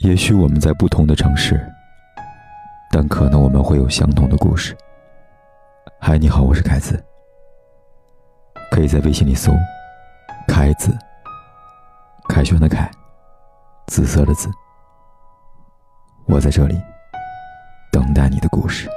也许我们在不同的城市，但可能我们会有相同的故事。嗨，你好，我是凯子。可以在微信里搜“凯子”，凯旋的凯，紫色的紫。我在这里等待你的故事。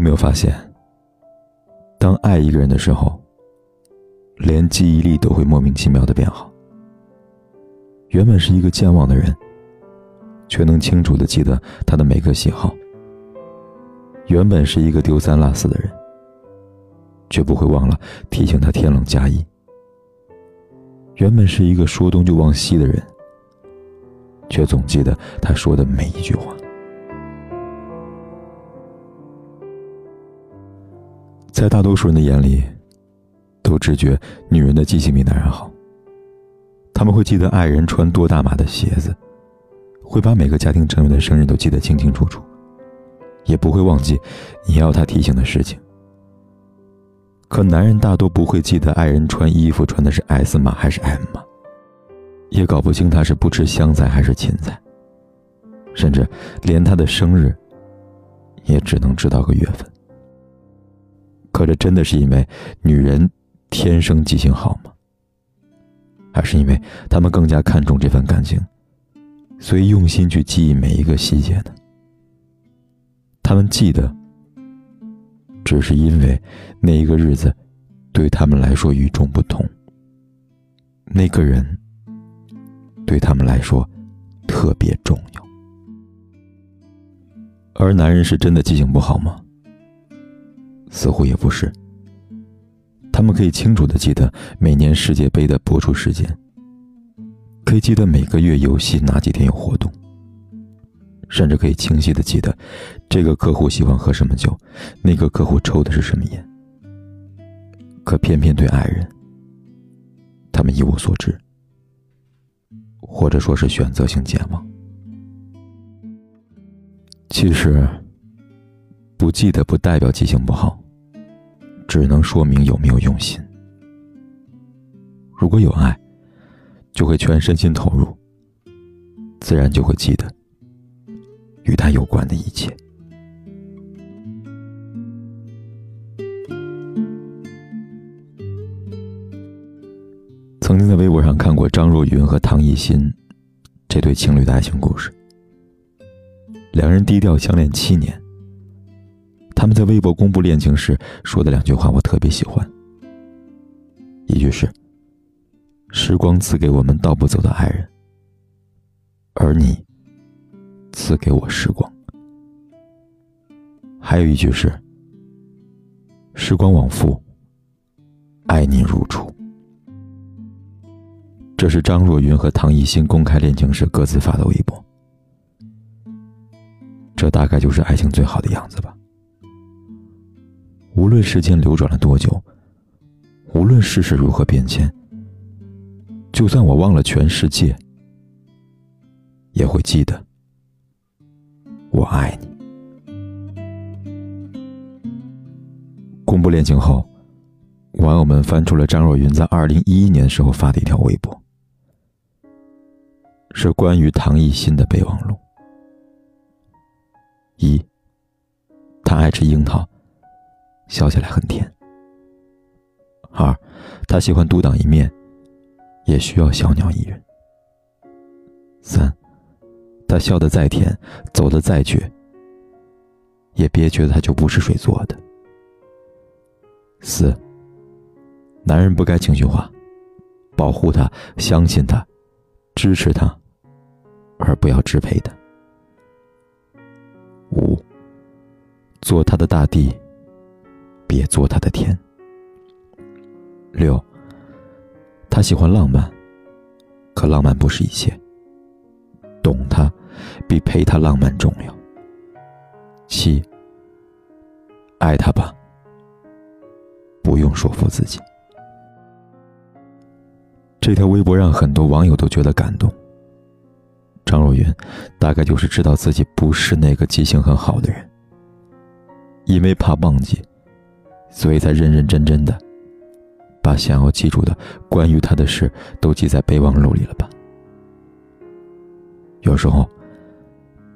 有没有发现，当爱一个人的时候，连记忆力都会莫名其妙的变好。原本是一个健忘的人，却能清楚的记得他的每个喜好；原本是一个丢三落四的人，却不会忘了提醒他天冷加衣；原本是一个说东就忘西的人，却总记得他说的每一句话。在大多数人的眼里，都直觉女人的记性比男人好。他们会记得爱人穿多大码的鞋子，会把每个家庭成员的生日都记得清清楚楚，也不会忘记你要他提醒的事情。可男人大多不会记得爱人穿衣服穿的是 S 码还是 M 码，也搞不清他是不吃香菜还是芹菜，甚至连他的生日，也只能知道个月份。可这真的是因为女人天生记性好吗？还是因为他们更加看重这份感情，所以用心去记忆每一个细节呢？他们记得，只是因为那一个日子对他们来说与众不同，那个人对他们来说特别重要。而男人是真的记性不好吗？似乎也不是。他们可以清楚的记得每年世界杯的播出时间，可以记得每个月游戏哪几天有活动，甚至可以清晰的记得这个客户喜欢喝什么酒，那个客户抽的是什么烟。可偏偏对爱人，他们一无所知，或者说是选择性健忘。其实。不记得不代表记性不好，只能说明有没有用心。如果有爱，就会全身心投入，自然就会记得与他有关的一切。曾经在微博上看过张若昀和唐艺昕这对情侣的爱情故事，两人低调相恋七年。他们在微博公布恋情时说的两句话，我特别喜欢。一句是：“时光赐给我们道不走的爱人，而你赐给我时光。”还有一句是：“时光往复，爱你如初。”这是张若昀和唐艺昕公开恋情时各自发的微博。这大概就是爱情最好的样子吧。无论时间流转了多久，无论世事如何变迁，就算我忘了全世界，也会记得我爱你。公布恋情后，网友们翻出了张若昀在二零一一年时候发的一条微博，是关于唐艺昕的备忘录：一，他爱吃樱桃。笑起来很甜。二，他喜欢独当一面，也需要小鸟依人。三，他笑得再甜，走得再绝，也别觉得他就不是水做的。四，男人不该情绪化，保护他，相信他，支持他，而不要支配他。五，做他的大地。别做他的天。六，他喜欢浪漫，可浪漫不是一切。懂他，比陪他浪漫重要。七，爱他吧，不用说服自己。这条微博让很多网友都觉得感动。张若昀大概就是知道自己不是那个记性很好的人，因为怕忘记，所以才认认真真的把想要记住的关于他的事都记在备忘录里了吧。有时候，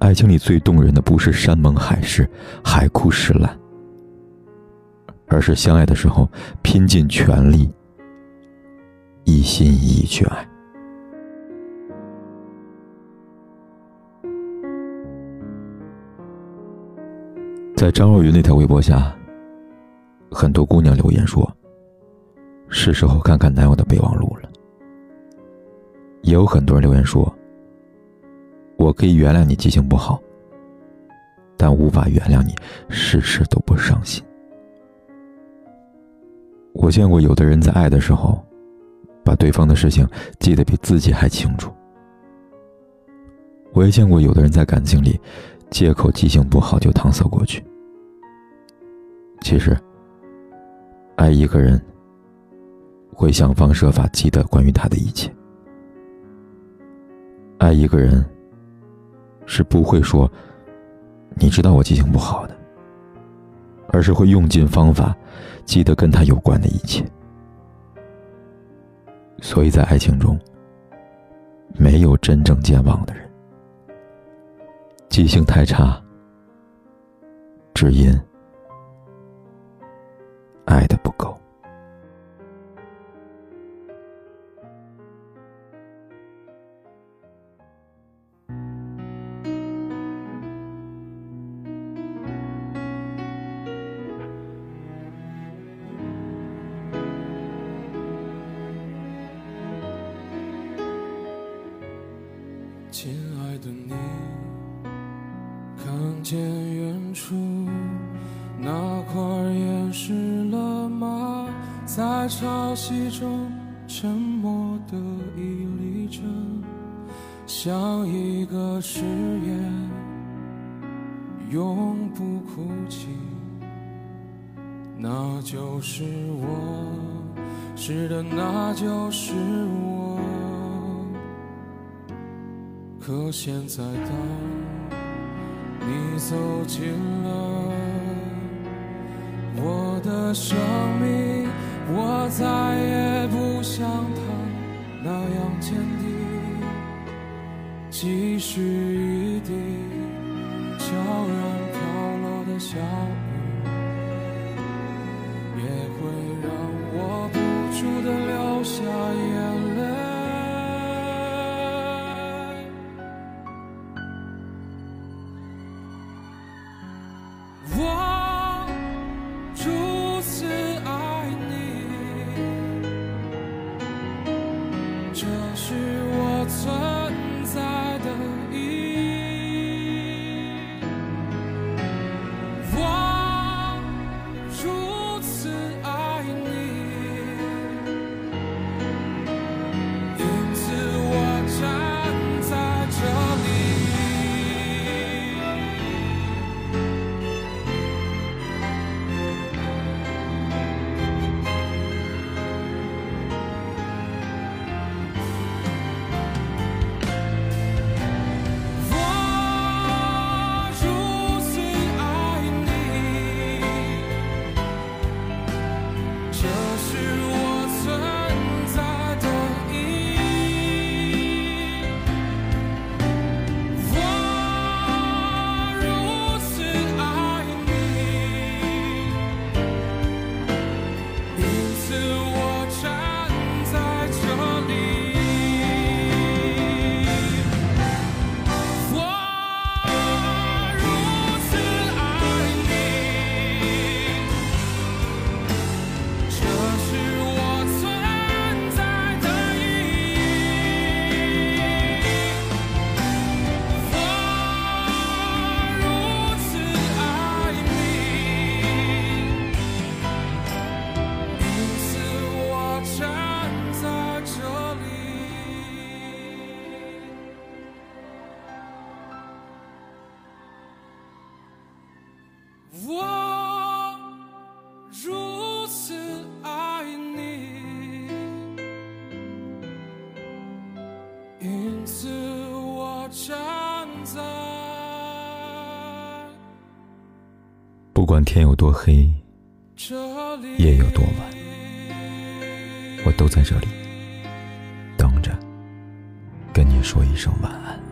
爱情里最动人的不是山盟海誓、海枯石烂，而是相爱的时候拼尽全力。一心一意去爱。在张若昀那条微博下，很多姑娘留言说：“是时候看看男友的备忘录了。”也有很多人留言说：“我可以原谅你记性不好，但无法原谅你事事都不上心。”我见过有的人在爱的时候。把对方的事情记得比自己还清楚。我也见过有的人在感情里，借口记性不好就搪塞过去。其实，爱一个人，会想方设法记得关于他的一切。爱一个人，是不会说“你知道我记性不好的”，而是会用尽方法记得跟他有关的一切。所以在爱情中，没有真正健忘的人。记性太差，只因爱的不够。亲爱的你，看见远处那块？在潮汐中沉默的屹立着，像一个誓言，永不哭泣。那就是我，是的，那就是我。可现在，当你走进了我的生命，我再也不像他那样坚定。即使一滴悄然飘落的小雨我如此爱你，因此我站在不管天有多黑，这里，夜有多晚，我都在这里等着，跟你说一声晚安。